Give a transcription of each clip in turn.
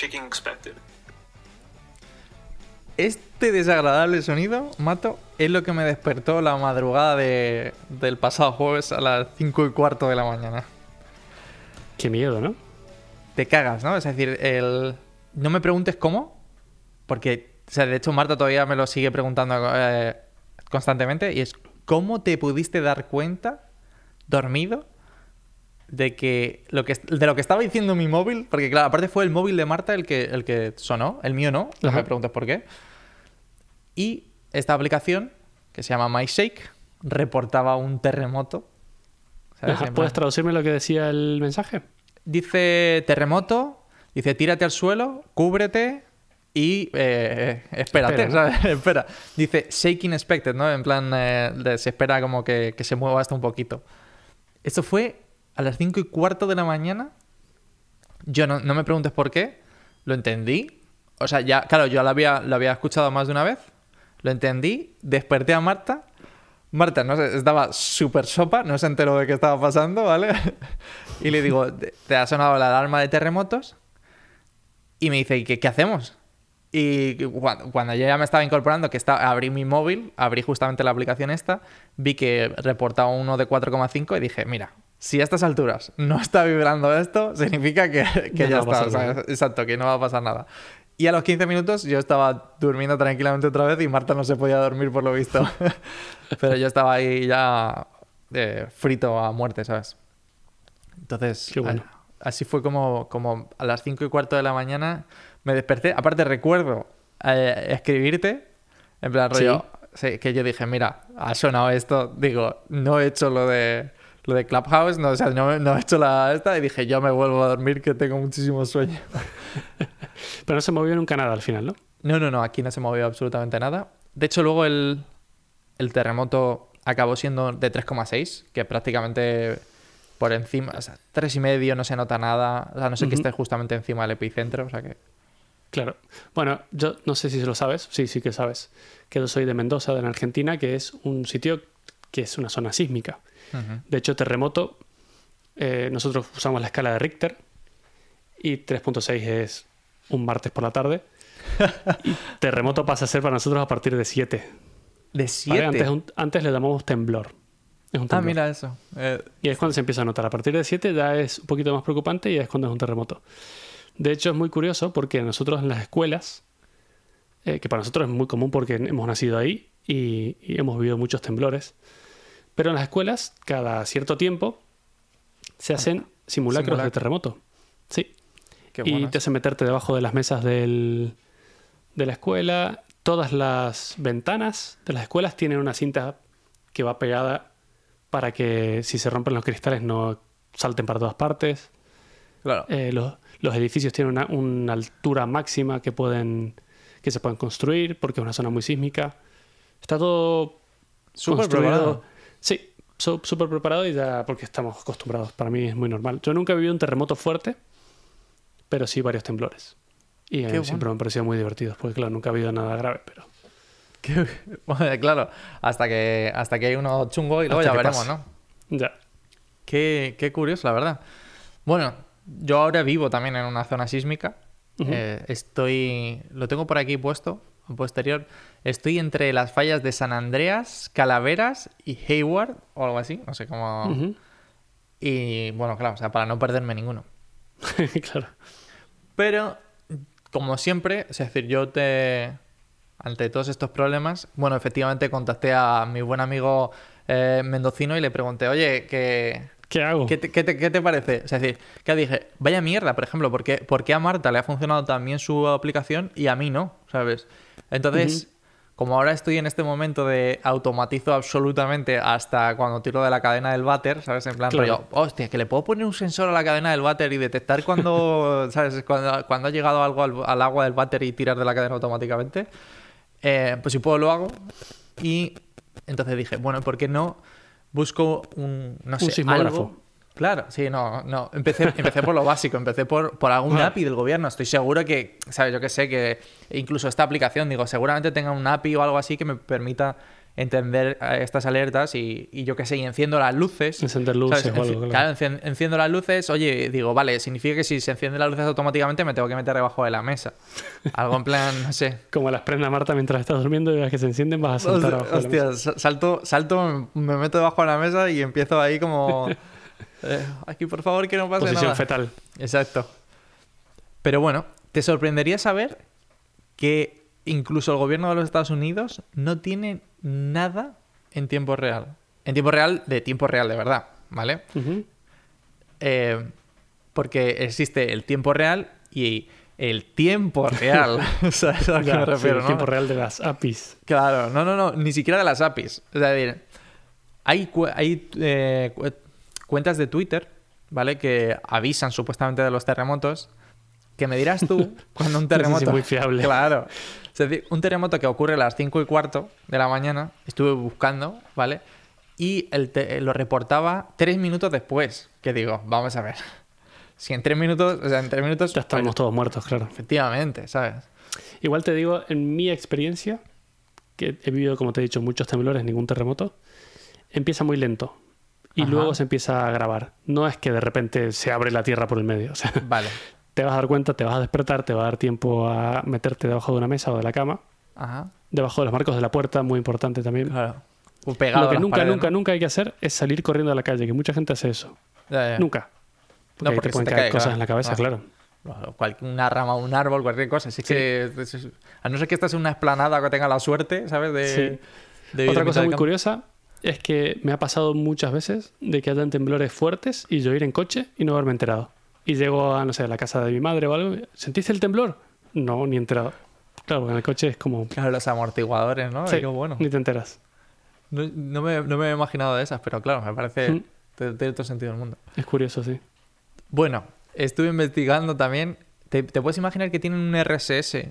shaking expected. Este desagradable sonido, Mato, es lo que me despertó la madrugada de, del pasado jueves a las 5 y cuarto de la mañana. Qué miedo, ¿no? Te cagas, ¿no? Es decir, el... no me preguntes cómo, porque, o sea, de hecho Marta todavía me lo sigue preguntando eh, constantemente, y es, ¿cómo te pudiste dar cuenta, dormido, de que lo que de lo que estaba diciendo mi móvil, porque claro, aparte fue el móvil de Marta el que, el que sonó, el mío no, no me preguntes por qué. Y esta aplicación, que se llama MyShake, reportaba un terremoto. ¿Puedes plan, traducirme lo que decía el mensaje? Dice terremoto, dice tírate al suelo, cúbrete y eh, espérate, Espera. ¿sabes? Espera. Dice shaking expected, ¿no? En plan, eh, se espera como que, que se mueva hasta un poquito. Esto fue a las 5 y cuarto de la mañana. Yo no, no me preguntes por qué. Lo entendí. O sea, ya, claro, yo lo había, lo había escuchado más de una vez. Lo entendí. Desperté a Marta. Marta, no sé, estaba súper sopa, no se enteró de qué estaba pasando, ¿vale? y le digo, "Te- ha sonado la alarma de terremotos. Y me dice, ¿y qué, qué hacemos? Y cuando, cuando yo ya me estaba incorporando, que estaba, abrí mi móvil, abrí justamente la aplicación esta, vi que reportaba uno de 4,5 y dije, mira, si a estas alturas no está vibrando esto, significa que, que Ya está. nada. ¿sabes? Exacto, que no va a pasar nada. Y a los 15 minutos yo estaba durmiendo tranquilamente otra vez y Marta no se podía dormir por lo visto. Pero yo estaba ahí ya eh, frito a muerte, ¿sabes? Entonces, bueno. así fue como, como a las 5 y cuarto de la mañana me desperté. Aparte, recuerdo eh, escribirte, en plan rollo, sí, que yo dije, mira, ha sonado esto, digo, no he hecho lo de lo de Clubhouse, no, o sea, no, no he hecho la esta y dije, yo me vuelvo a dormir que tengo muchísimo sueño. Pero no se movió nunca nada al final, ¿no? No, no, no, aquí no se movió absolutamente nada. De hecho, luego el, el terremoto acabó siendo de 3,6, que prácticamente por encima, o sea, 3,5 no se nota nada, o sea, no sé que Ujú. esté justamente encima del epicentro, o sea que... Claro. Bueno, yo no sé si lo sabes, sí, sí que sabes, que yo soy de Mendoza, de en Argentina, que es un sitio que es una zona sísmica. De hecho, terremoto, eh, nosotros usamos la escala de Richter y 3.6 es un martes por la tarde. Y terremoto pasa a ser para nosotros a partir de 7. De ¿vale? 7. Antes, un- antes le llamamos temblor. Es un Ah, mira eso. Eh, Y es cuando se empieza a notar. A partir de 7 ya es un poquito más preocupante y es cuando es un terremoto. De hecho, es muy curioso porque nosotros en las escuelas, eh, que para nosotros es muy común porque hemos nacido ahí y, y hemos vivido muchos temblores, pero en las escuelas, cada cierto tiempo, se hacen simulacros de terremoto. Sí. qué y te hacen meterte debajo de las mesas del- de la escuela. Todas las ventanas de las escuelas tienen una cinta que va pegada para que si se rompen los cristales no salten para todas partes. Claro. Eh, los, los edificios tienen una, una altura máxima que pueden que se pueden construir porque es una zona muy sísmica. Está todo Súper construido. preparado. Súper preparado y ya porque estamos acostumbrados. Para mí es muy normal. Yo nunca he vivido un terremoto fuerte, pero sí varios temblores. Y a mí siempre me han parecido muy divertidos, porque claro, nunca ha habido nada grave, pero Qué- claro, hasta que, hasta que hay uno chungo y luego Hasta ya veremos, pase. ¿no? ya. Qué, qué curioso, la verdad. Bueno, yo ahora vivo también en una zona sísmica. Eh, estoy. Lo tengo por aquí puesto, posterior. Estoy entre las fallas de San Andreas, Calaveras y Hayward, o algo así. No sé cómo. Y bueno, claro, o sea, para no perderme ninguno. claro. Pero, como siempre, es decir, yo te. Ante todos estos problemas, bueno, efectivamente contacté a mi buen amigo eh, mendocino y le pregunté, oye, que. ¿Qué hago? ¿Qué te, qué te- qué te parece? Es decir, que dije, vaya mierda, por ejemplo, ¿por qué, por qué a Marta le ha funcionado también su aplicación y a mí no? ¿Sabes? Entonces, como ahora estoy en este momento de automatizo absolutamente hasta cuando tiro de la cadena del váter, ¿sabes? En plan, Claro. rollo, hostia, que le puedo poner un sensor a la cadena del váter y detectar cuando, ¿sabes? Cuando, cuando ha llegado algo al, al agua del váter y tirar de la cadena automáticamente. Eh, pues si puedo lo hago. Y entonces dije, bueno, ¿por qué no busco un, no sé, sismógrafo. algo? Claro, sí, no, no. Empecé, empecé por lo básico, empecé por, por algún. API del gobierno. Estoy seguro que, ¿sabes? Yo que sé, que incluso esta aplicación, digo, seguramente tenga un API o algo así que me permita entender eh, estas alertas y, y yo qué sé, y enciendo las luces. Encender luces ¿sabes? o algo, claro. claro, encien- enciendo las luces, oye, digo, vale, significa que si se encienden las luces automáticamente me tengo que meter debajo de la mesa. Algo en plan, no sé. Como las prenda Marta mientras estás durmiendo y las que se encienden vas a saltar abajo de la mesa. Hostia, sa- salto, salto, me meto debajo de la mesa y empiezo ahí como... eh, aquí, por favor, que no pase Posición nada. fetal. Exacto. Pero bueno, te sorprendería saber que incluso el gobierno de los Estados Unidos no tiene nada en tiempo real. En tiempo real, de tiempo real, de verdad, ¿vale? Eh, porque existe el tiempo real y el tiempo real. ¿Sabes a lo que Ya, me sí, refiero, el no? tiempo real de las APIs. Claro, no, no, no, ni siquiera de las APIs. Es decir, hay, hay eh, cuentas de Twitter, ¿vale? Que avisan supuestamente de los terremotos. Que me dirás tú cuando un terremoto. muy fiable. Claro. Es decir, un terremoto que ocurre a las 5 y cuarto de la mañana, estuve buscando, ¿vale? Y el te- lo reportaba tres minutos después. Que digo, vamos a ver. Si en tres minutos, o sea, en tres minutos. Ya estamos pues, todos muertos, claro. efectivamente, ¿sabes? Igual te digo, en mi experiencia, que he vivido, como te he dicho, muchos temblores, ningún terremoto, empieza muy lento. Y Ajá. luego se empieza a grabar. No es que de repente se abre la tierra por el medio. O sea, Vale. te vas a dar cuenta, te vas a despertar, te va a dar tiempo a meterte debajo de una mesa o de la cama, Ajá. debajo de los marcos de la puerta, muy importante también. Claro. O pegado Lo que nunca, paredes, nunca, ¿no? nunca hay que hacer es salir corriendo a la calle, que mucha gente hace eso. Ya, ya. Nunca. Porque No, ahí porque te pueden te caer cae, cosas claro. en la cabeza, Ah. claro. Cual- una rama, un árbol, cualquier cosa. Es que, a no ser que estás en una esplanada que tenga la suerte, ¿sabes? De, Sí. de Otra cosa muy campo. curiosa es que me ha pasado muchas veces de que hayan temblores fuertes y yo ir en coche y no haberme enterado. Y llego a, no sé, a la casa de mi madre o algo. ¿Sentiste el temblor? No, ni enterado. Claro, porque en el coche es como... Claro, los amortiguadores, ¿no? Sí, qué bueno. Ni te enteras. No, no me, no me he imaginado de esas, pero claro, me parece... Mm. Tiene todo sentido del mundo. Es curioso, sí. Bueno, estuve investigando también. ¿Te, te puedes imaginar que tienen un RSS?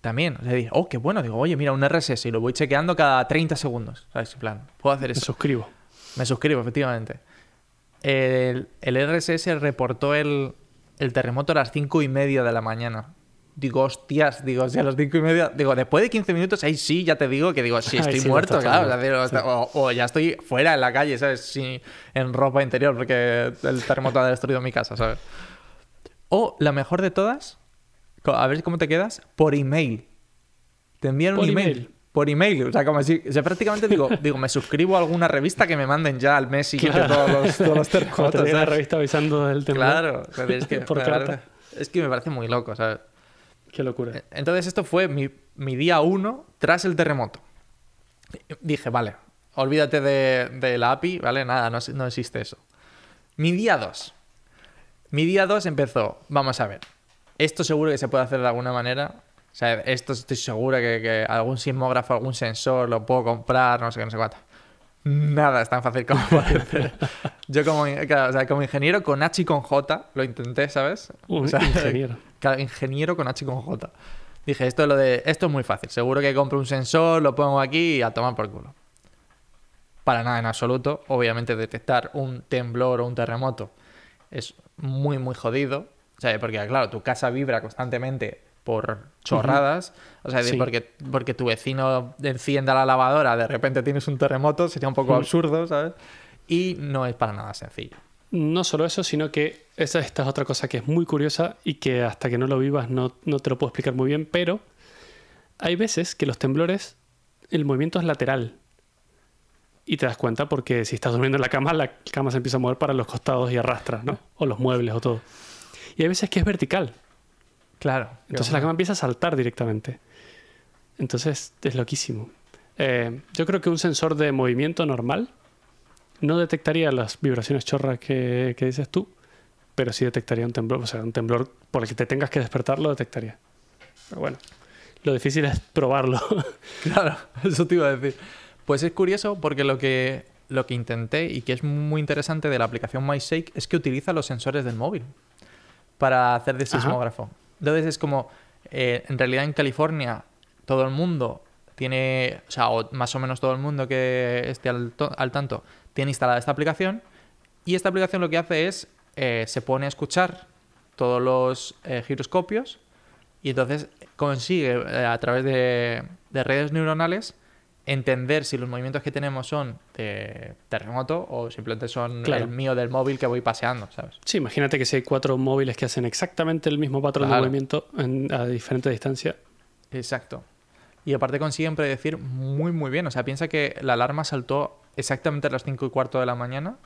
También. O sea, dije, oh, qué bueno. Digo, oye, mira, un RSS y lo voy chequeando cada 30 segundos. ¿Sabes? En plan, puedo hacer Me eso. suscribo. Me suscribo, efectivamente. El, el RSS reportó el, el terremoto a las 5 y media de la mañana. Digo, hostias, digo, si a las 5 y media. Digo, después de 15 minutos, ahí sí, ya te digo que digo, sí, Ahí estoy sí, muerto, claro. o sea, digo, o, o ya estoy fuera en la calle, ¿sabes? Sí, en ropa interior, porque el terremoto ha destruido mi casa, ¿sabes? O la mejor de todas, a ver cómo te quedas, por email. Te envían un email. email. Por email, o sea, como si, o sea, prácticamente digo, digo, me suscribo a alguna revista que me manden ya al mes siguiente Claro. todos los, todos los Cuando te la revista avisando del temblor. Claro, o sea, es que, Por carta. es que me parece muy loco, ¿sabes? Qué locura. Entonces esto fue mi, mi día uno tras el terremoto. Dije, vale, olvídate de, de la API, ¿vale? Nada, no, no existe eso. Mi día 2. Mi día 2 empezó, vamos a ver, esto seguro que se puede hacer de alguna manera. O sea, esto estoy seguro que, que algún sismógrafo, algún sensor lo puedo comprar, no sé qué, no sé cuánto. Nada es tan fácil como parece. Yo como, claro, o sea, como ingeniero con H y con J lo intenté, ¿sabes? Un O sea, ingeniero. Claro, ingeniero con H y con J. Dije, esto es lo de. Esto es muy fácil. Seguro que compro un sensor, lo pongo aquí y a tomar por culo. Para nada en absoluto. Obviamente, detectar un temblor o un terremoto es muy, muy jodido. O sea, porque, claro, tu casa vibra constantemente por chorradas. O sea, Sí. porque, porque tu vecino encienda la lavadora, de repente tienes un terremoto, sería un poco absurdo, ¿sabes? Y no es para nada sencillo. No solo eso, sino que esa, esta es otra cosa que es muy curiosa y que hasta que no lo vivas no, no te lo puedo explicar muy bien, pero hay veces que los temblores, el movimiento es lateral. Y te das cuenta porque si estás durmiendo en la cama, la cama se empieza a mover para los costados y arrastra, ¿no? O los muebles o todo. Y hay veces que es vertical. Claro. Entonces la cama empieza a saltar directamente. Entonces es loquísimo. Eh, yo creo que un sensor de movimiento normal no detectaría las vibraciones chorras que, que dices tú, pero sí detectaría un temblor. O sea, un temblor por el que te tengas que despertar lo detectaría. Pero bueno, lo difícil es probarlo. Claro, eso te iba a decir. Pues es curioso porque lo que, lo que intenté y que es muy interesante de la aplicación MyShake es que utiliza los sensores del móvil para hacer de Ajá. sismógrafo. Entonces es como, eh, en realidad en California todo el mundo tiene, o sea, o más o menos todo el mundo que esté al, al tanto, tiene instalada esta aplicación y esta aplicación lo que hace es, eh, se pone a escuchar todos los eh, giroscopios y entonces consigue a través de, de redes neuronales entender si los movimientos que tenemos son de terremoto o simplemente son Claro. el mío del móvil que voy paseando, ¿sabes? Sí, imagínate que si hay cuatro móviles que hacen exactamente el mismo patrón Claro. de movimiento en- a diferente distancia. Exacto. Y aparte consiguen predecir muy, muy bien. O sea, piensa que la alarma saltó exactamente a las 5 y cuarto de la mañana,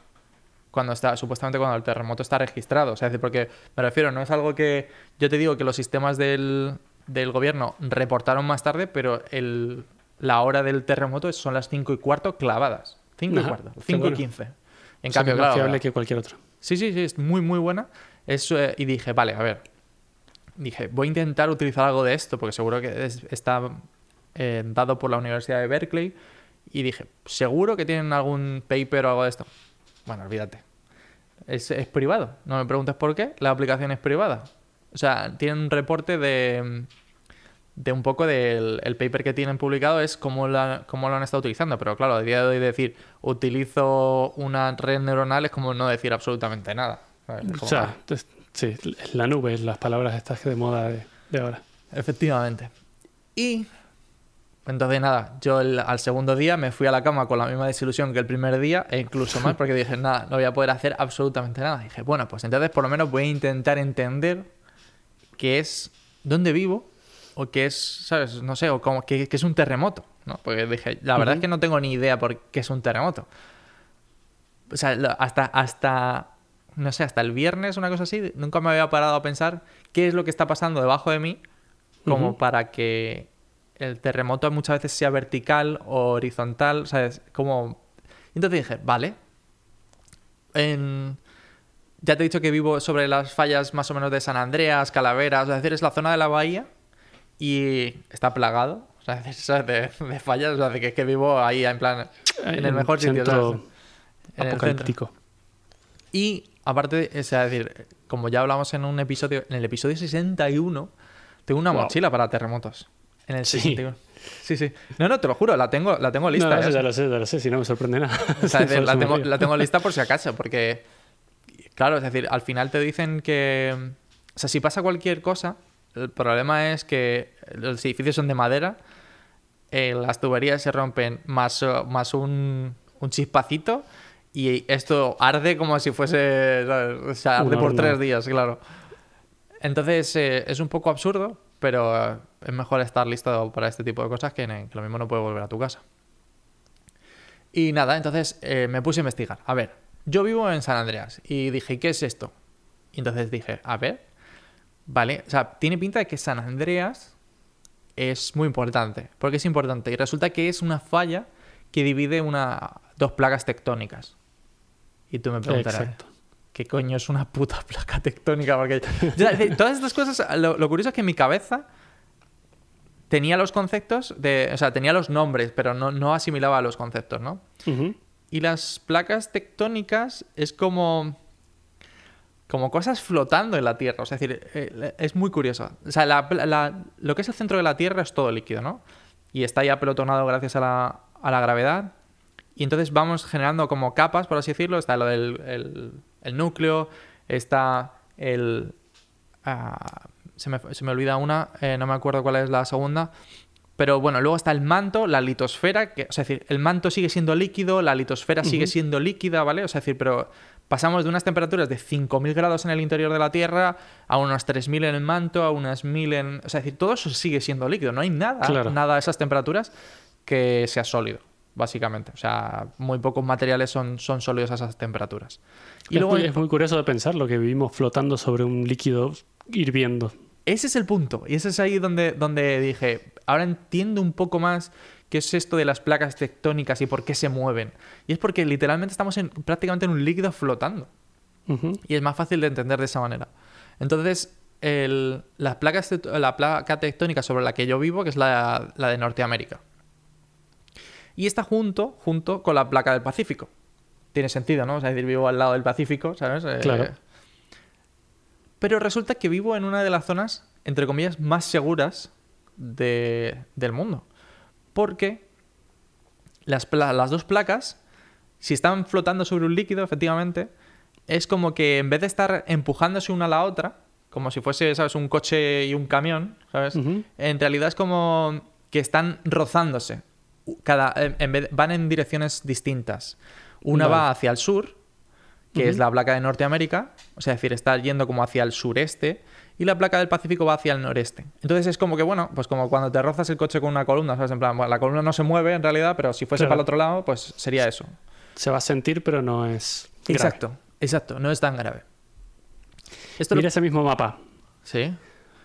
cuando está, supuestamente cuando el terremoto está registrado. O sea, es decir, porque me refiero, no es algo que. Yo te digo que los sistemas del, del gobierno reportaron más tarde, pero el, la hora del terremoto es- son las 5 y cuarto clavadas. 5 y cuarto, qué 5 bueno. y 15. En O sea, cambio, es más claro. fiable que cualquier otro. Sí, sí, sí, es muy, muy buena. Eso, eh, y dije, vale, a ver. Dije, voy a intentar utilizar algo de esto, porque seguro que es- está eh, dado por la Universidad de Berkeley. Y dije, seguro que tienen algún paper o algo de esto. Bueno, olvídate. Es, es privado. No me preguntes por qué. La aplicación es privada. O sea, tienen un reporte de, de un poco del el paper que tienen publicado es cómo, la, cómo lo han estado utilizando. Pero claro, a día de hoy decir utilizo una red neuronal es como no decir absolutamente nada. O sea, es- sí, la nube, las palabras estas de moda de, de ahora. efectivamente. Y entonces nada, yo el- al segundo día me fui a la cama con la misma desilusión que el primer día e incluso más porque dije, nada, no voy a poder hacer absolutamente nada. dije, bueno, pues entonces por lo menos voy a intentar entender qué es, dónde vivo o qué es, ¿sabes? No sé, o como, qué es un terremoto, ¿no? Porque dije, la verdad es que no tengo ni idea por qué es un terremoto. O sea, hasta, hasta, no sé, hasta el viernes, una cosa así, nunca me había parado a pensar qué es lo que está pasando debajo de mí como para que el terremoto muchas veces sea vertical o horizontal, ¿sabes? Como... Entonces dije, vale. En- Ya te he dicho que vivo sobre las fallas más o menos de San Andreas, Calaveras, es decir, es la zona de la bahía y está plagado, o sea. De, de fallas, o sea, de que, que vivo ahí en plan, en el mejor sitio. En el apocalíptico. Y aparte, o sea, es decir, como ya hablamos en un episodio, en el episodio 61, tengo una Wow. mochila para terremotos. En el Sí. 61. Sí, sí. No, no, te lo juro, la tengo, la tengo lista. no, ¿eh? ya lo sé, ya lo sé, si no me sorprende nada. O sea, es decir, la, tengo, la tengo lista por si acaso, porque, claro, es decir, al final te dicen que, o sea, si pasa cualquier cosa, el problema es que los edificios son de madera, eh, las tuberías se rompen más, eh, más un, un chispacito y esto arde como si fuese, o sea, arde por tres días, claro. Entonces eh, es un poco absurdo, pero es mejor estar listo para este tipo de cosas que, que lo mismo no puede volver a tu casa. Y nada, entonces eh, me puse a investigar. A ver, yo vivo en San Andreas y dije, ¿qué es esto? Y entonces dije, a ver, vale, o sea, tiene pinta de que San Andreas es muy importante. ¿Por qué es importante? Y resulta que es una falla que divide una, dos placas tectónicas. Y tú me preguntarás, Exacto. ¿qué coño es una puta placa tectónica? Porque todas estas cosas, lo, lo curioso es que en mi cabeza tenía los conceptos de, o sea, tenía los nombres, pero no, no asimilaba los conceptos, ¿no? Y las placas tectónicas es como. Como cosas flotando en la Tierra. O sea, es decir, eh, es muy curioso. O sea, la- la- lo que es el centro de la Tierra es todo líquido, ¿no? Y está ya pelotonado gracias a la, a la gravedad. Y entonces vamos generando como capas, por así decirlo. Está lo del el, el núcleo, está el. ah, se, me, se me olvida una, eh, no me acuerdo cuál es la segunda. Pero bueno, luego está el manto, la litosfera, que, o sea, es decir, el manto sigue siendo líquido, la litosfera sigue siendo líquida, ¿vale? O sea, es decir, pero pasamos de unas temperaturas de 5.000 grados en el interior de la Tierra a unos 3.000 en el manto, a unas 1.000 en... O sea, es decir, todo eso sigue siendo líquido, no hay nada, Claro. nada a esas temperaturas que sea sólido, básicamente. O sea, muy pocos materiales son, son sólidos a esas temperaturas. Y es, luego... muy, es muy curioso de pensar lo que vivimos flotando sobre un líquido hirviendo. Ese es el punto. Y ese es ahí donde, donde dije, ahora entiendo un poco más qué es esto de las placas tectónicas y por qué se mueven. Y es porque literalmente estamos en, prácticamente en un líquido flotando. Y es más fácil de entender de esa manera. Entonces, el- las placas tect- la placa tectónica sobre la que yo vivo, que es la, la de Norteamérica. Y está junto, junto con la placa del Pacífico. Tiene sentido, ¿no? O sea, es decir, vivo al lado del Pacífico, ¿sabes? Eh, Claro. pero resulta que vivo en una de las zonas, entre comillas, más seguras de- del mundo. Porque las, las dos placas, si están flotando sobre un líquido, efectivamente, es como que en vez de estar empujándose una a la otra, como si fuese, ¿sabes?, un coche y un camión, ¿sabes? En realidad es como que están rozándose. cada, en- en vez- van en direcciones distintas. Una Vale. va hacia el sur, que es la placa de Norteamérica, o sea, es decir, está yendo como hacia el sureste, y la placa del Pacífico va hacia el noreste. Entonces es como que, bueno, pues como cuando te rozas el coche con una columna, ¿sabes? En plan, bueno, la columna no se mueve en realidad, pero si fuese Claro. para el otro lado, pues sería eso. Se va a sentir, pero no es. grave. Exacto, exacto, no es tan grave. Esto lo- Mira ese mismo mapa. Sí.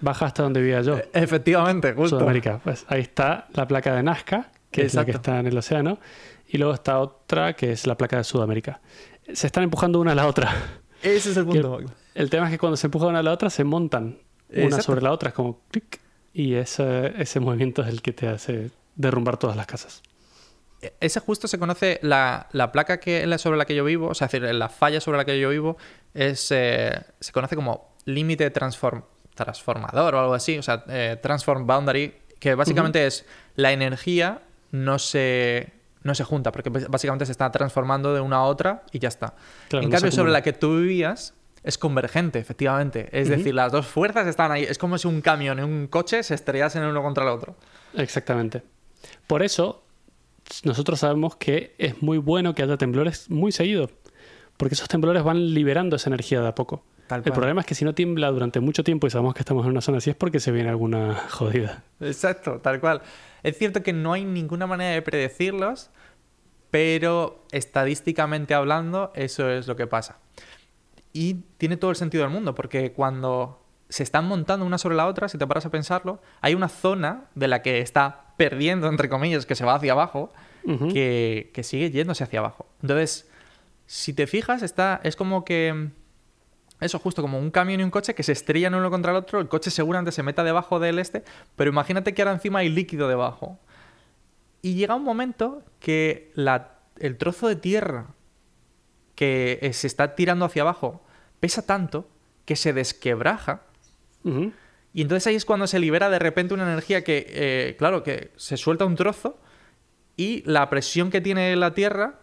Baja hasta donde vivía yo, Efectivamente, justo. Sudamérica. Pues ahí está la placa de Nazca, que es la que está en el océano. Y luego está otra, que es la placa de Sudamérica. Se están empujando una a la otra. Ese es el Y el- punto. El tema es que cuando se empujan una a la otra, se montan una Exacto. sobre la otra. Es como clic. Y ese, ese movimiento es el que te hace derrumbar todas las casas. Ese justo se conoce, la, la placa que, la sobre la que yo vivo, o sea, es decir, la falla sobre la que yo vivo, es, eh, se conoce como límite transform- transformador o algo así, o sea, eh, transform boundary, que básicamente es la energía no se, no se junta, porque básicamente se está transformando de una a otra y ya está. Claro, en no cambio, sobre la que tú vivías es convergente, efectivamente. Es decir, las dos fuerzas están ahí. Es como si un camión y un coche se estrellasen el uno contra el otro. Exactamente. Por eso, nosotros sabemos que es muy bueno que haya temblores muy seguido. Porque esos temblores van liberando esa energía de a poco. Tal El problema es que si no tiembla durante mucho tiempo y sabemos que estamos en una zona así es porque se viene alguna jodida. Exacto, tal cual. Es cierto que no hay ninguna manera de predecirlos, pero estadísticamente hablando, eso es lo que pasa. Y tiene todo el sentido del mundo, porque cuando se están montando una sobre la otra, si te paras a pensarlo, hay una zona de la que está perdiendo, entre comillas, que se va hacia abajo, que sigue yéndose hacia abajo. Entonces, si te fijas, está, es como que... Eso, justo como un camión y un coche que se estrellan uno contra el otro, el coche seguramente se meta debajo del este, pero imagínate que ahora encima hay líquido debajo. Y llega un momento que la- el trozo de tierra que eh, se está tirando hacia abajo pesa tanto que se desquebraja. Y entonces ahí es cuando se libera de repente una energía que, eh, claro, que se suelta un trozo y la presión que tiene la Tierra,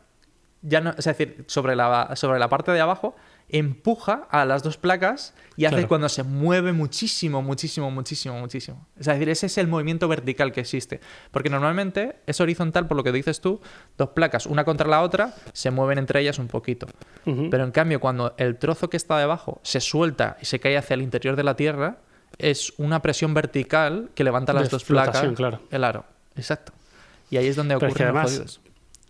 ya no, es decir, sobre la, sobre la parte de abajo, empuja a las dos placas y hace Claro. cuando se mueve muchísimo, muchísimo, muchísimo, muchísimo. Es decir, ese es el movimiento vertical que existe. Porque normalmente es horizontal, por lo que dices tú, dos placas, una contra la otra, se mueven entre ellas un poquito. Pero en cambio, cuando el trozo que está debajo se suelta y se cae hacia el interior de la Tierra, es una presión vertical que levanta las De dos placas. claro. El aro. Exacto. Y ahí es donde Pero es ocurren que los además-.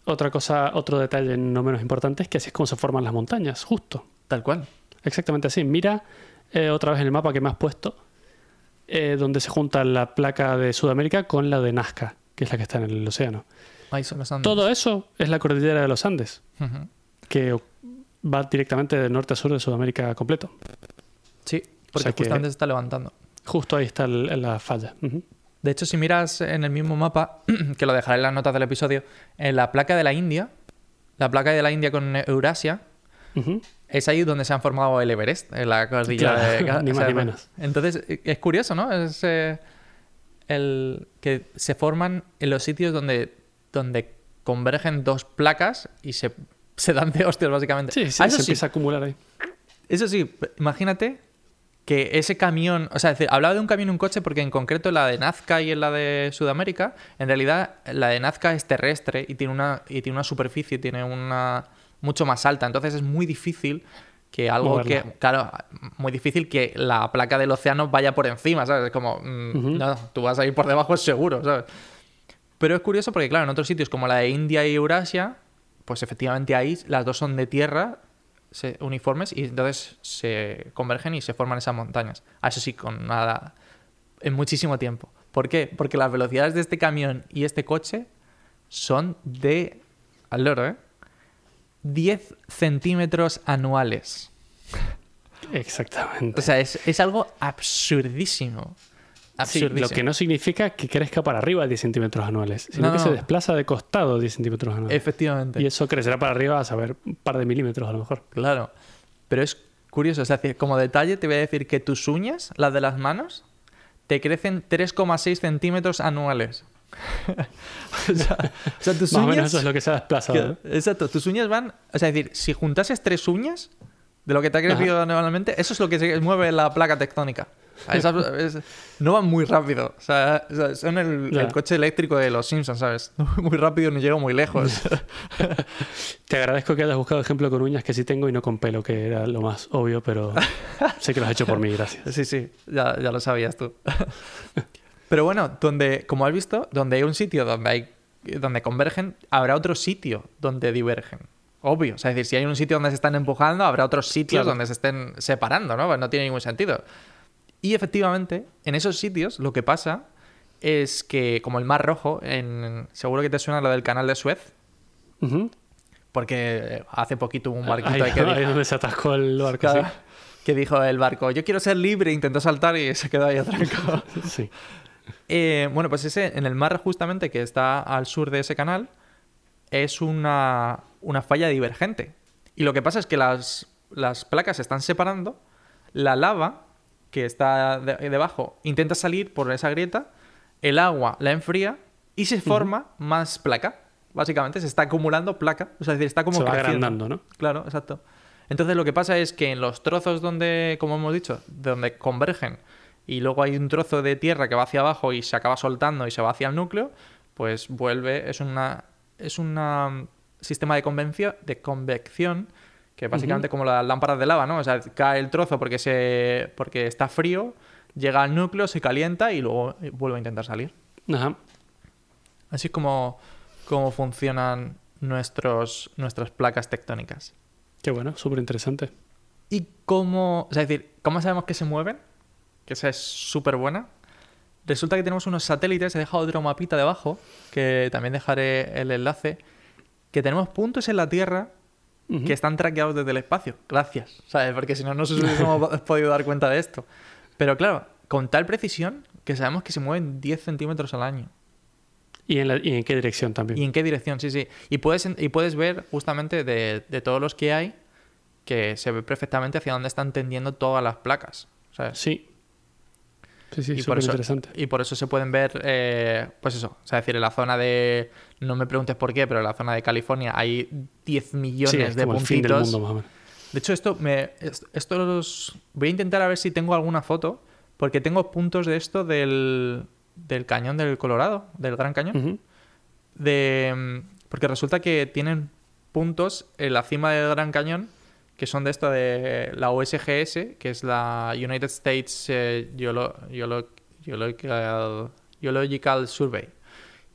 Otra cosa, otro detalle no menos importante es que así es como se forman las montañas, justo. Tal cual. Exactamente así. Mira eh, otra vez en el mapa que me has puesto, eh, donde se junta la placa de Sudamérica con la de Nazca, que es la que está en el océano. Ahí son los Andes. Todo eso es la cordillera de los Andes, que va directamente de norte a sur de Sudamérica completo. Sí, porque sea que- justamente se está levantando. Justo ahí está el- la falla. De hecho, si miras en el mismo mapa, que lo dejaré en las notas del episodio, en la placa de la India, la placa de la India con Eurasia. Es ahí donde se han formado el Everest, en la cordillera Claro, de ni más ni menos. Entonces, eh, es curioso, ¿no? Es eh, el que se forman en los sitios donde, donde convergen dos placas y se, se dan de hostias, básicamente. Sí, sí, Ah, eso se sí, empieza a acumular ahí. eso sí, imagínate que ese camión, o sea, es decir, hablaba de un camión y un coche porque en concreto la de Nazca y en la de Sudamérica, en realidad la de Nazca es terrestre y tiene una, y tiene una superficie, tiene una mucho más alta, entonces es muy difícil que algo Moverla. que, claro, muy difícil que la placa del océano vaya por encima, ¿sabes? Es como, mm, no, tú vas a ir por debajo, es seguro, ¿sabes? Pero es curioso porque, claro, en otros sitios como la de India y Eurasia, pues efectivamente ahí las dos son de tierra se- uniformes y entonces se convergen y se forman esas montañas. Eso sí, con nada. En muchísimo tiempo. ¿Por qué? Porque las velocidades de este camión y este coche son de. Al loro, ¿eh? 10 centímetros anuales. Exactamente. O sea, es, es algo absurdísimo. Sí, lo que no significa que crezca para arriba 10 centímetros anuales, sino No, que no. se desplaza de costado 10 centímetros anuales. Efectivamente. Y eso crecerá para arriba a saber un par de milímetros a lo mejor. Claro. Pero es curioso. Es decir, como detalle, te voy a decir que tus uñas, las de las manos, te crecen 3,6 centímetros anuales. o, sea, o sea, tus Más o uñas. menos eso es lo que se ha desplazado. que- exacto, tus uñas van. O sea, es decir, si juntases tres uñas de lo que te ha crecido anualmente, eso es lo que se mueve la placa tectónica. Es- no van muy rápido. O sea, o son el, el coche eléctrico de los Simpsons, ¿sabes? No voy muy rápido ni llego muy lejos. Te agradezco que hayas buscado ejemplo con uñas que sí tengo y no con pelo, que era lo más obvio, pero sé que lo has hecho por mí, gracias. Sí, sí, ya, ya lo sabías tú. Pero bueno, donde, como has visto, donde hay un sitio donde hay donde convergen, habrá otro sitio donde divergen. Obvio. O sea, es decir, si hay un sitio donde se están empujando, habrá otros sitios Claro. donde se estén separando, ¿no? Pues no tiene ningún sentido. Y efectivamente, en esos sitios lo que pasa es que, como el Mar Rojo, en, seguro que te suena lo del canal de Suez, Ujú. porque hace poquito hubo un barquito Ahí, ahí que ahí dijo- es donde se atascó el barco, Claro. que dijo el barco, yo quiero ser libre, intentó saltar y se quedó ahí atrancado. sí. Eh, bueno, pues ese, en el mar justamente que está al sur de ese canal, es una, una falla divergente. Y lo que pasa es que las, las placas se están separando, la lava que está de- debajo intenta salir por esa grieta, el agua la enfría y se forma más placa. Básicamente se está acumulando placa, o sea, es decir, está como Se va creciendo. agrandando, ¿no? Claro, exacto. Entonces lo que pasa es que en los trozos donde, como hemos dicho, donde convergen y luego hay un trozo de tierra que va hacia abajo y se acaba soltando y se va hacia el núcleo, pues vuelve, es una es un sistema de convención, de convección que básicamente como las lámparas de lava, ¿no? O sea, cae el trozo porque se porque está frío, llega al núcleo, se calienta y luego vuelve a intentar salir. Ajá. Así es como, como funcionan nuestros, nuestras placas tectónicas. Qué bueno, súper interesante. ¿Y cómo, o sea, es decir, cómo sabemos que se mueven? Que esa es súper buena. Resulta que tenemos unos satélites, he dejado otro mapita debajo, que también dejaré el enlace, que tenemos puntos en la Tierra que están traqueados desde el espacio. Gracias, ¿sabes? Porque si no, no nos hubiésemos podido dar cuenta de esto. Pero claro, con tal precisión que sabemos que se mueven 10 centímetros al año. ¿Y, en la- ¿Y en qué dirección también? ¿Y en qué dirección? Sí, sí. Y puedes, y puedes ver justamente de, de todos los que hay que se ve perfectamente hacia dónde están tendiendo todas las placas. ¿sabes? Sí. Sí, sí, y, por eso, interesante. y por eso se pueden ver, eh, pues eso, o sea, decir, en la zona de, no me preguntes por qué, pero en la zona de California hay 10 millones Sí, es de como el fin puntitos. del mundo, más o menos. De hecho, esto me. es- Esto los. Voy a intentar a ver si tengo alguna foto. Porque tengo puntos de esto del. del cañón del Colorado, del Gran Cañón. De porque resulta que tienen puntos en la cima del Gran Cañón que son de esto de la USGS, que es la United States eh, Geolo- Geolo- Geological, Geological Survey,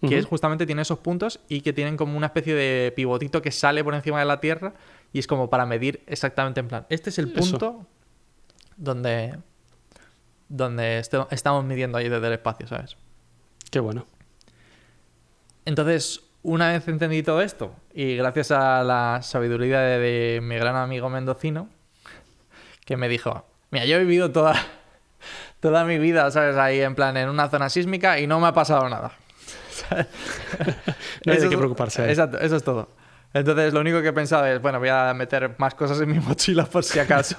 que es justamente tiene esos puntos y que tienen como una especie de pivotito que sale por encima de la Tierra y es como para medir exactamente en plan. Este es el Eso. punto donde donde esto- estamos midiendo ahí desde el espacio, ¿sabes? Qué bueno. Entonces, una vez entendí todo esto, y gracias a la sabiduría de, de mi gran amigo mendocino, que me dijo, mira, yo he vivido toda, toda mi vida, ¿sabes? Ahí en plan, en una zona sísmica y no me ha pasado nada. No hay de qué preocuparse ahí. Exacto, eso es todo. Entonces, lo único que he pensado es, bueno, voy a meter más cosas en mi mochila por si acaso.